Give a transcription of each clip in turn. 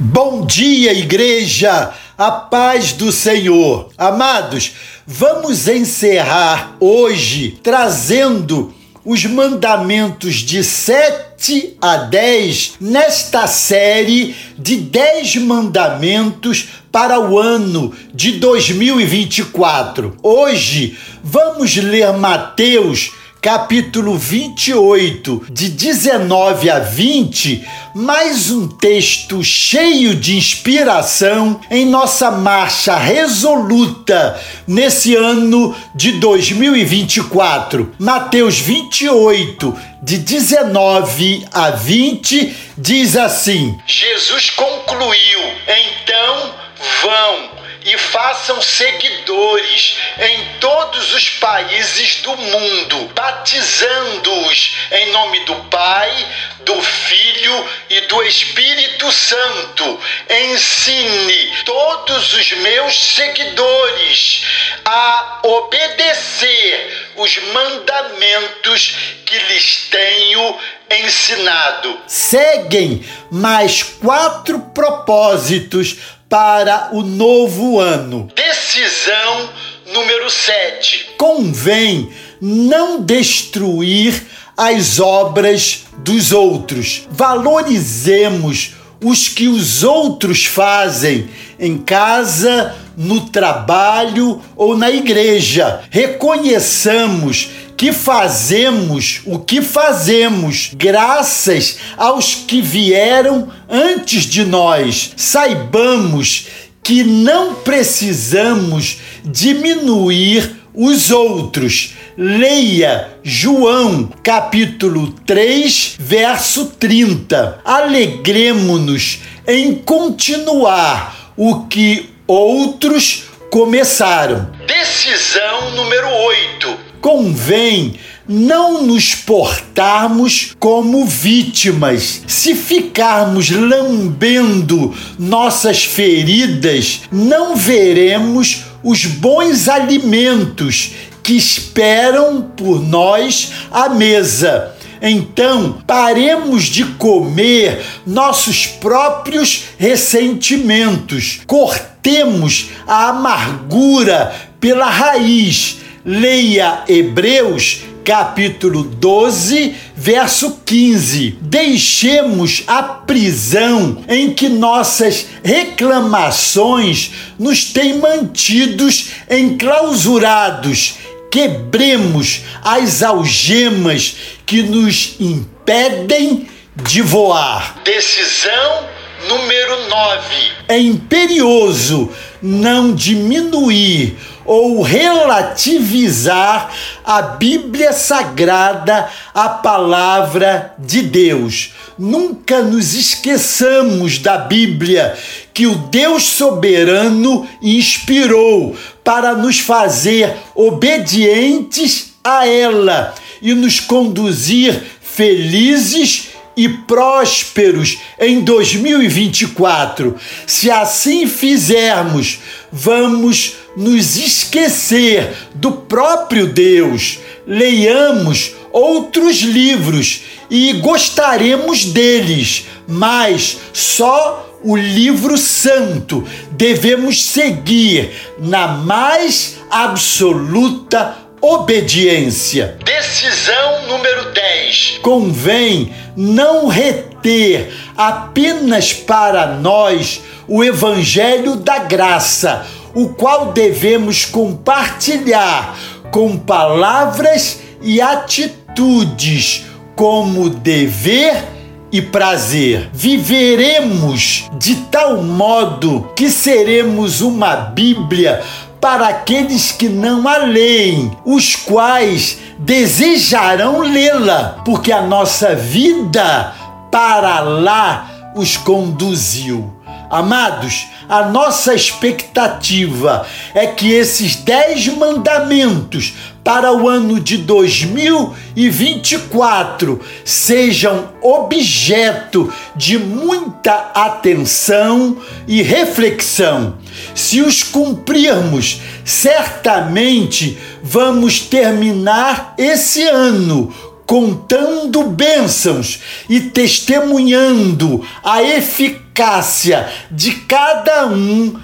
Bom dia, igreja! A paz do Senhor. Amados, vamos encerrar hoje trazendo os mandamentos de 7 a 10 nesta série de 10 mandamentos para o ano de 2024. Hoje vamos ler Mateus capítulo 28, de 19 a 20, mais um texto cheio de inspiração em nossa marcha resoluta nesse ano de 2024. Mateus 28, de 19 a 20, diz assim: Jesus concluiu: então vão e façam seguidores em todos os países do mundo, batizando-os em nome do Pai, do Filho e do Espírito Santo. Ensine todos os meus seguidores a obedecer os mandamentos que lhes tenho ensinado. Seguem mais quatro propósitos para o novo ano. Decisão número 7. Convém não destruir as obras dos outros. Valorizemos os que os outros fazem em casa, no trabalho ou na igreja. Reconheçamos que fazemos o que fazemos graças aos que vieram antes de nós. Saibamos que não precisamos diminuir os outros. Leia João, capítulo 3, verso 30. Alegremo-nos em continuar o que outros começaram. Decisão número 8 convém não nos portarmos como vítimas. Se ficarmos lambendo nossas feridas, não veremos os bons alimentos que esperam por nós à mesa. Então, paremos de comer nossos próprios ressentimentos, cortemos a amargura pela raiz Leia Hebreus capítulo 12, verso 15. Deixemos a prisão em que nossas reclamações nos têm mantidos enclausurados. Quebremos as algemas que nos impedem de voar. Decisão número 9. É imperioso não diminuir ou relativizar a Bíblia Sagrada, a palavra de Deus. Nunca nos esqueçamos da Bíblia, que o Deus soberano inspirou para nos fazer obedientes a ela e nos conduzir felizes e prósperos em 2024. Se assim fizermos, vamos nos esquecer do próprio Deus. Leiamos outros livros e gostaremos deles, mas só o livro santo devemos seguir na mais absoluta obediência. Decisão número 10. Convém não reter apenas para nós o evangelho da graça, o qual devemos compartilhar com palavras e atitudes como dever e prazer. Viveremos de tal modo que seremos uma Bíblia para aqueles que não a leem, os quais desejarão lê-la, porque a nossa vida para lá os conduziu. Amados, a nossa expectativa é que esses dez mandamentos para o ano de 2024 sejam objeto de muita atenção e reflexão. Se os cumprirmos, certamente vamos terminar esse ano contando bênçãos e testemunhando a eficácia de cada um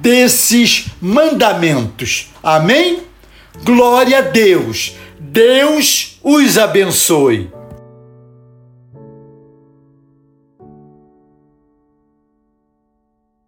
desses mandamentos. Amém? Glória a Deus. Deus os abençoe.